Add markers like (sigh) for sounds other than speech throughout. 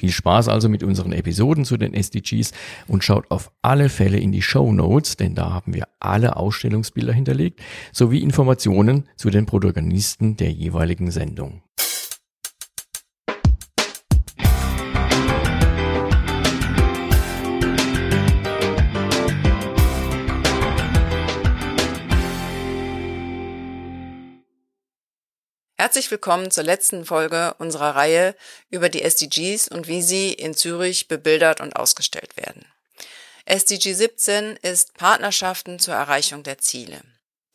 Viel Spaß also mit unseren Episoden zu den SDGs und schaut auf alle Fälle in die Show Notes, denn da haben wir alle Ausstellungsbilder hinterlegt, sowie Informationen zu den Protagonisten der jeweiligen Sendung. Herzlich willkommen zur letzten Folge unserer Reihe über die SDGs und wie sie in Zürich bebildert und ausgestellt werden. SDG 17 ist Partnerschaften zur Erreichung der Ziele.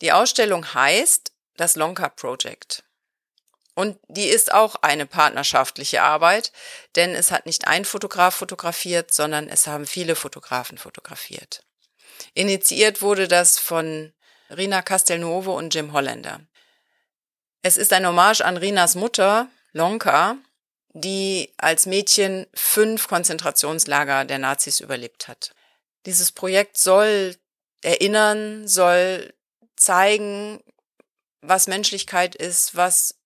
Die Ausstellung heißt das Lonka Project. Und die ist auch eine partnerschaftliche Arbeit, denn es hat nicht ein Fotograf fotografiert, sondern es haben viele Fotografen fotografiert. Initiiert wurde das von Rina Castelnuovo und Jim Holländer. Es ist ein Hommage an Rinas Mutter, Lonka, die als Mädchen fünf Konzentrationslager der Nazis überlebt hat. Dieses Projekt soll erinnern, soll zeigen, was Menschlichkeit ist, was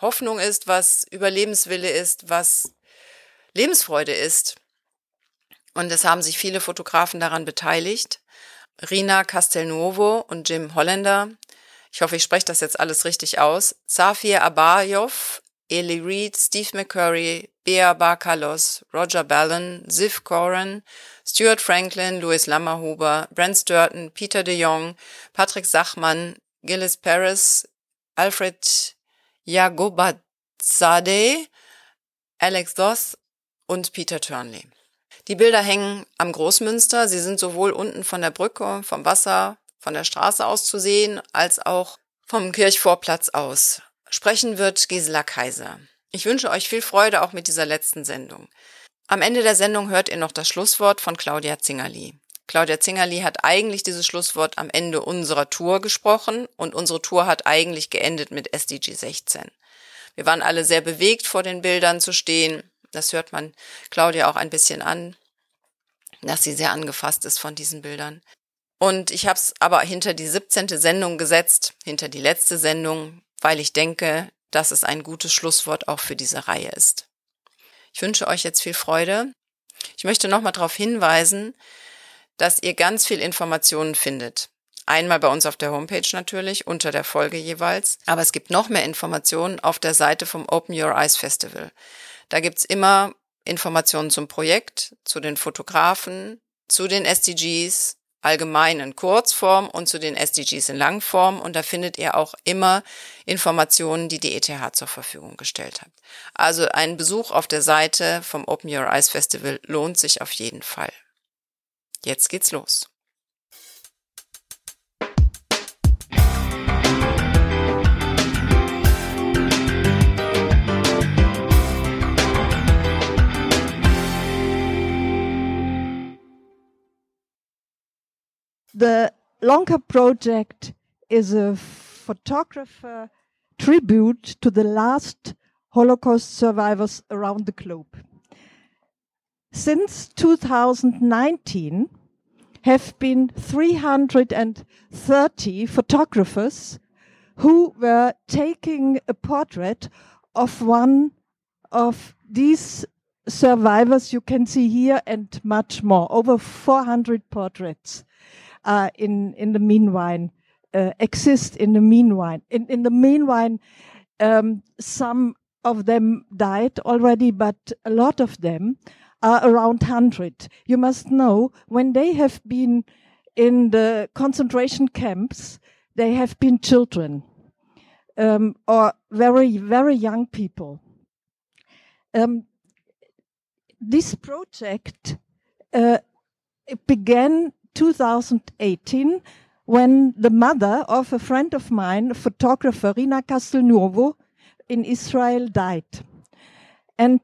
Hoffnung ist, was Überlebenswille ist, was Lebensfreude ist. Und es haben sich viele Fotografen daran beteiligt. Rina Castelnuovo und Jim Holländer ich hoffe, ich spreche das jetzt alles richtig aus, Safir Abayov, Eli Reed, Steve McCurry, Bea Barkalos, Roger Ballon, Ziv Coran, Stuart Franklin, Louis Lammerhuber, Brent Sturton, Peter de Jong, Patrick Sachmann, Gillis Paris, Alfred Jagobadzadeh, Alex Doth und Peter Turnley. Die Bilder hängen am Großmünster. Sie sind sowohl unten von der Brücke, vom Wasser, von der Straße aus zu sehen, als auch vom Kirchvorplatz aus. Sprechen wird Gisela Kaiser. Ich wünsche euch viel Freude auch mit dieser letzten Sendung. Am Ende der Sendung hört ihr noch das Schlusswort von Claudia Zingerli. Claudia Zingerli hat eigentlich dieses Schlusswort am Ende unserer Tour gesprochen und unsere Tour hat eigentlich geendet mit SDG 16. Wir waren alle sehr bewegt, vor den Bildern zu stehen. Das hört man Claudia auch ein bisschen an, dass sie sehr angefasst ist von diesen Bildern. Und ich habe es aber hinter die 17. Sendung gesetzt, hinter die letzte Sendung, weil ich denke, dass es ein gutes Schlusswort auch für diese Reihe ist. Ich wünsche euch jetzt viel Freude. Ich möchte nochmal darauf hinweisen, dass ihr ganz viel Informationen findet. Einmal bei uns auf der Homepage natürlich, unter der Folge jeweils. Aber es gibt noch mehr Informationen auf der Seite vom Open Your Eyes Festival. Da gibt's immer Informationen zum Projekt, zu den Fotografen, zu den SDGs, allgemein in Kurzform und zu den SDGs in Langform. Und da findet ihr auch immer Informationen, die die ETH zur Verfügung gestellt hat. Also ein Besuch auf der Seite vom Open Your Eyes Festival lohnt sich auf jeden Fall. Jetzt geht's los. The Lonka project is a photographer tribute to the last Holocaust survivors around the globe. Since 2019, have been 330 photographers who were taking a portrait of one of these survivors you can see here and much more. Over 400 portraits uh, in, in the meanwhile uh, exist in the meanwhile. In, in the meanwhile, um, some of them died already, but a lot of them are around 100. You must know when they have been in the concentration camps, they have been children um, or very, very young people. Um, this project uh, began 2018 when the mother of a friend of mine, photographer, Rina Castelnuovo, in Israel died. And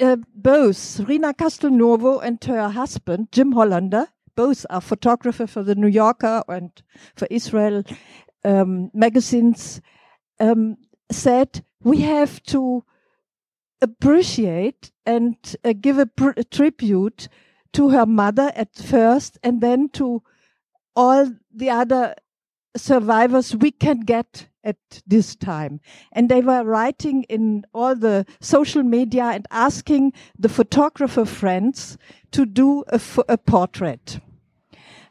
uh, both Rina Castelnuovo and her husband, Jim Hollander, both are photographers for the New Yorker and for Israel um, magazines, um, said we have to appreciate and uh, give a, a tribute to her mother at first and then to all the other survivors we can get at this time. And they were writing in all the social media and asking the photographer friends to do a, a portrait.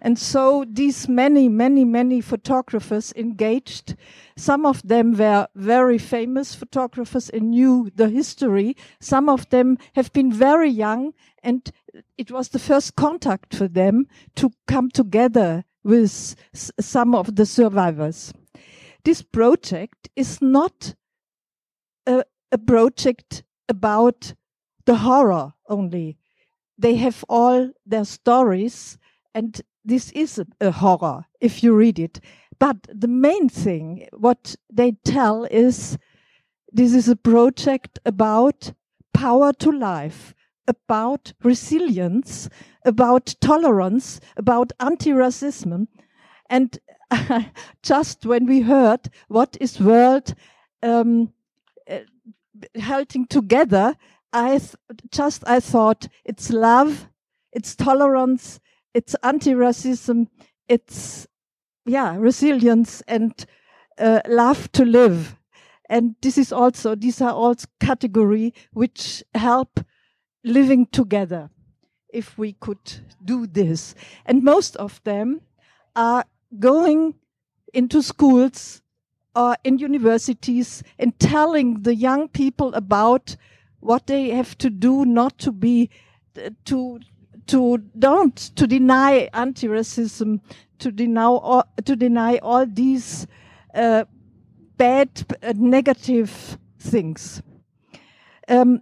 And so these many, many, many photographers engaged. Some of them were very famous photographers and knew the history. Some of them have been very young and it was the first contact for them to come together with some of the survivors. This project is not a, a project about the horror only. They have all their stories and this is a, horror if you read it. But the main thing, what they tell is this is a project about power to life, about resilience, about tolerance, about anti-racism. And (laughs) just when we heard what is world um, uh, holding together, I just I thought it's love, it's tolerance, it's anti-racism, it's yeah resilience and uh, love to live. And this is also these are all category which help living together if we could do this. And most of them are going into schools or in universities and telling the young people about what they have to do not to be to to don't to deny anti-racism to deny all, to deny all these uh, bad uh, negative things um,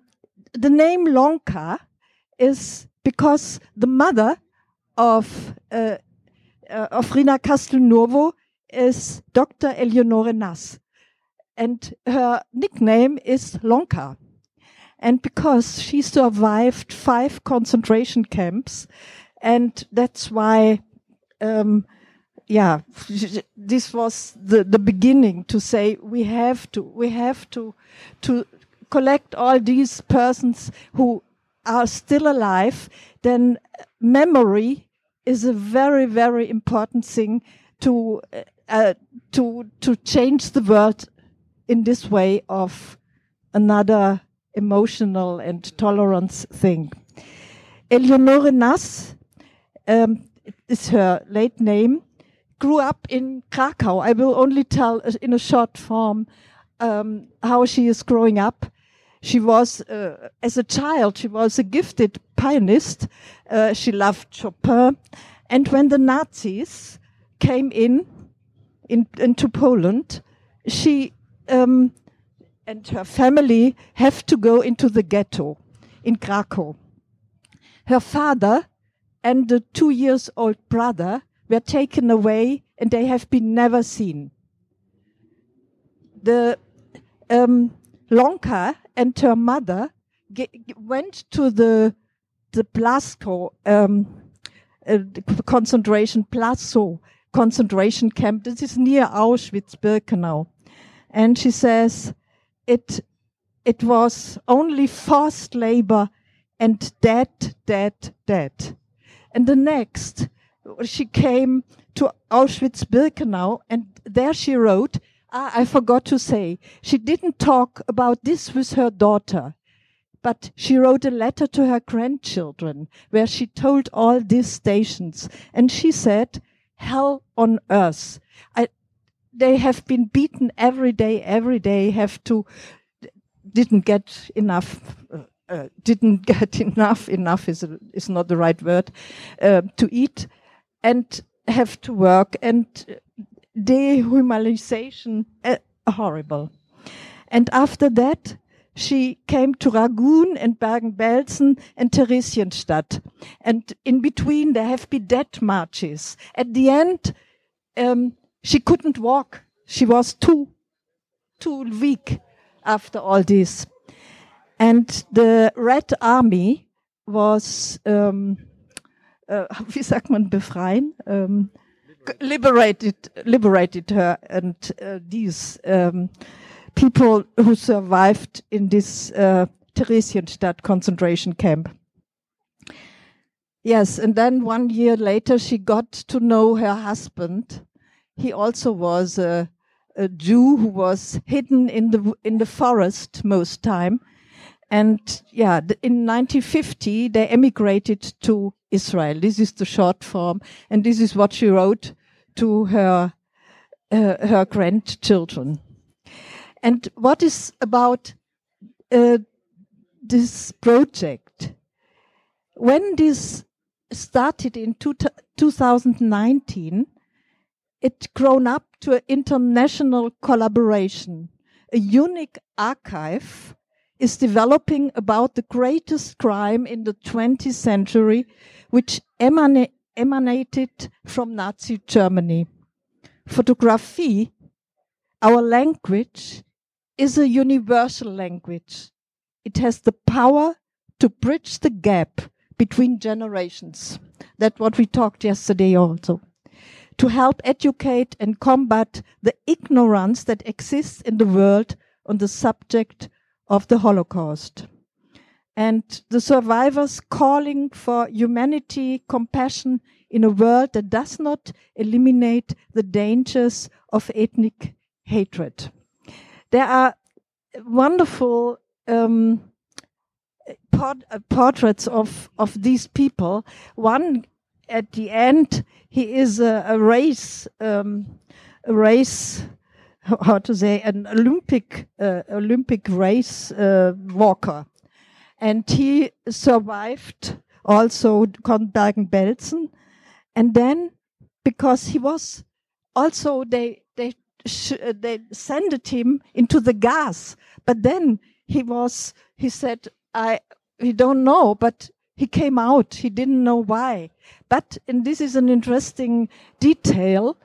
the name Lonka is because the mother of uh, uh, of Rina Castelnuovo is Dr. Eleonore Nas, and her nickname is Lonka. And because she survived five concentration camps, and that's why, um, yeah, this was the, the beginning to say we have to, we have to, to collect all these persons who are still alive, then memory is a very, very important thing to uh, to to change the world in this way of another emotional and tolerance thing. Eleonore Nass um, is her late name. Grew up in Krakow. I will only tell in a short form um, how she is growing up. She was, uh, as a child, she was a gifted pianist. Uh, she loved Chopin. And when the Nazis came in, in into Poland, she um, and her family have to go into the ghetto in Krakow. Her father and the two years old brother were taken away and they have been never seen. The um, Lonka and her mother went to the the Blasco um, uh, concentration Plazo concentration camp. This is near Auschwitz-Birkenau, and she says it it was only forced labor and dead, dead, dead. And the next, she came to Auschwitz-Birkenau, and there she wrote. Ah, I forgot to say, she didn't talk about this with her daughter, but she wrote a letter to her grandchildren where she told all these stations, and she said, "Hell on earth." I, they have been beaten every day, every day. Have to didn't get enough uh, uh, didn't (laughs) get enough, enough is, a, is not the right word, uh, to eat and have to work and dehumanization, uh, horrible. And after that, she came to Ragun and Bergen-Belsen and Theresienstadt. And in between, there have been death marches. At the end, um, she couldn't walk. She was too, too weak after all this. And the Red Army was, um, uh, (laughs) wie sagt man, befreien? Um, liberated, liberated her and uh, these um, people who survived in this uh, Theresienstadt concentration camp. Yes, and then one year later, she got to know her husband. He also was a, a Jew who was hidden in the in the forest most time, and yeah, in 1950, they emigrated to Israel. This is the short form. And this is what she wrote to her, uh, her grandchildren. And what is about uh, this project? When this started in two 2019, it grown up to an international collaboration, a unique archive is developing about the greatest crime in the 20th century, which emana emanated from Nazi Germany. Photography, our language, is a universal language. It has the power to bridge the gap between generations. That's what we talked yesterday also. To help educate and combat the ignorance that exists in the world on the subject of the Holocaust. And the survivors calling for humanity, compassion in a world that does not eliminate the dangers of ethnic hatred. There are wonderful um, uh, portraits of, of these people. One at the end, he is a, a race, um, a race how to say an Olympic uh, Olympic race uh, walker, and he survived also Bergen-Belsen, and then because he was also they they they sent him into the gas, but then he was he said I he don't know, but he came out. He didn't know why. But and this is an interesting detail.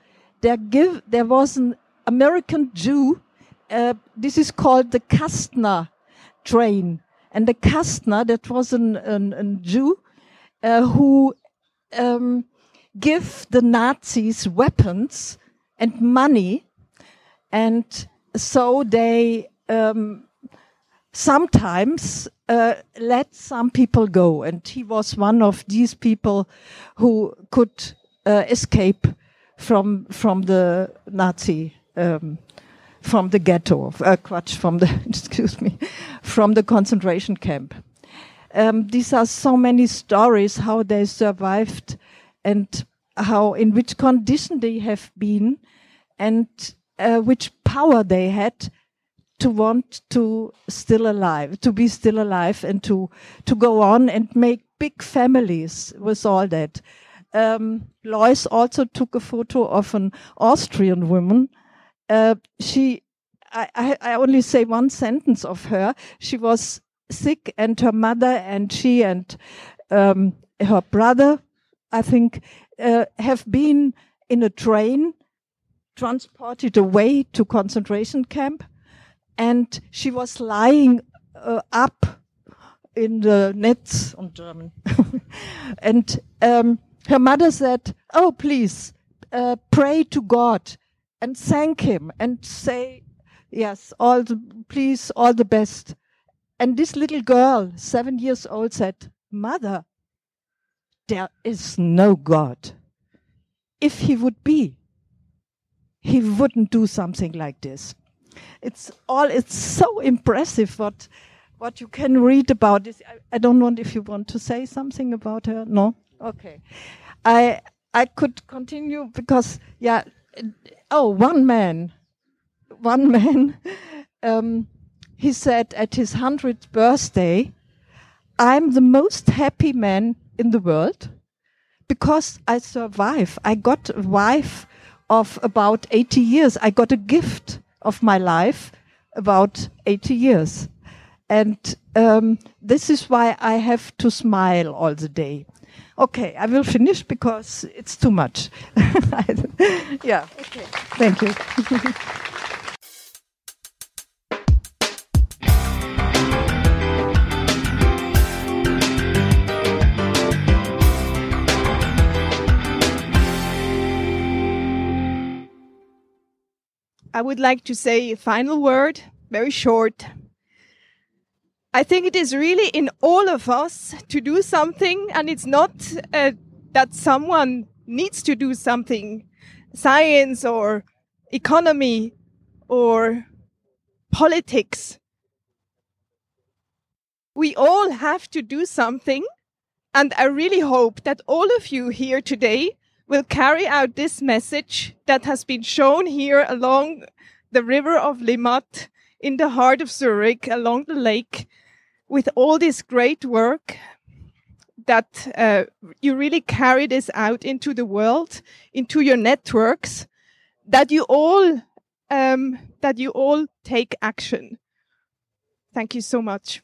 There give there was an American Jew. Uh, this is called the Kastner train. And the Kastner, that was an, an, an Jew uh, who um, give the Nazis weapons and money. And so they um, sometimes uh, let some people go. And he was one of these people who could uh, escape from, from the Nazi, um, from the ghetto, uh, Quatsch, from the, (laughs) excuse me, from the concentration camp. Um, these are so many stories how they survived and how in which condition they have been and uh, which power they had to want to still alive, to be still alive and to, to go on and make big families with all that. Um, Lois also took a photo of an Austrian woman. Uh, she, I, I, I only say one sentence of her. She was sick and her mother and she and um, her brother, I think, uh, have been in a train transported away to concentration camp and she was lying uh, up in the nets on German. (laughs) and um, her mother said, Oh, please, uh, pray to God and thank Him and say, Yes, all the, please, all the best. And this little girl, seven years old, said, Mother, there is no God. If He would be, He wouldn't do something like this it's all it's so impressive what what you can read about this. I, I don't know if you want to say something about her. No, okay. I I could continue because yeah. Oh, one man, one (laughs) man. Um, he said at his hundredth birthday, "I'm the most happy man in the world." because I survive. I got a wife of about 80 years. I got a gift of my life, about 80 years. And um, this is why I have to smile all the day. Okay, I will finish because it's too much. (laughs) yeah, okay. Thank you. (laughs) I would like to say a final word, very short. I think it is really in all of us to do something, and it's not uh, that someone needs to do something, science or economy or politics. We all have to do something, and I really hope that all of you here today will carry out this message that has been shown here along the river of Limmat in the heart of Zurich, along the lake, with all this great work that uh, you really carry this out into the world, into your networks, that you all um, that you all take action. Thank you so much.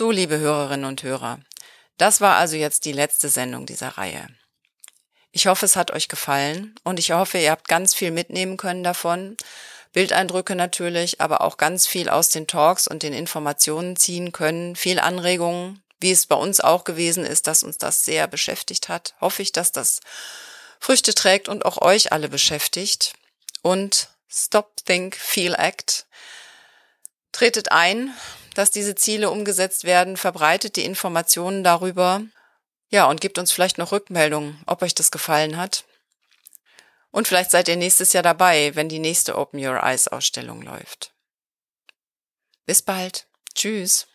So, liebe Hörerinnen und Hörer, das war also jetzt die letzte Sendung dieser Reihe. Ich hoffe, es hat euch gefallen und ich hoffe, ihr habt ganz viel mitnehmen können davon. Bildeindrücke natürlich, aber auch ganz viel aus den Talks und den Informationen ziehen können, viel Anregungen, wie es bei uns auch gewesen ist, dass uns das sehr beschäftigt hat. Hoffe ich, dass das Früchte trägt und auch euch alle beschäftigt. Und Stop, Think, Feel, Act. Tretet ein, dass diese Ziele umgesetzt werden, verbreitet die Informationen darüber. Ja, und gebt uns vielleicht noch Rückmeldungen, ob euch das gefallen hat. Und vielleicht seid ihr nächstes Jahr dabei, wenn die nächste Open Your Eyes Ausstellung läuft. Bis bald. Tschüss.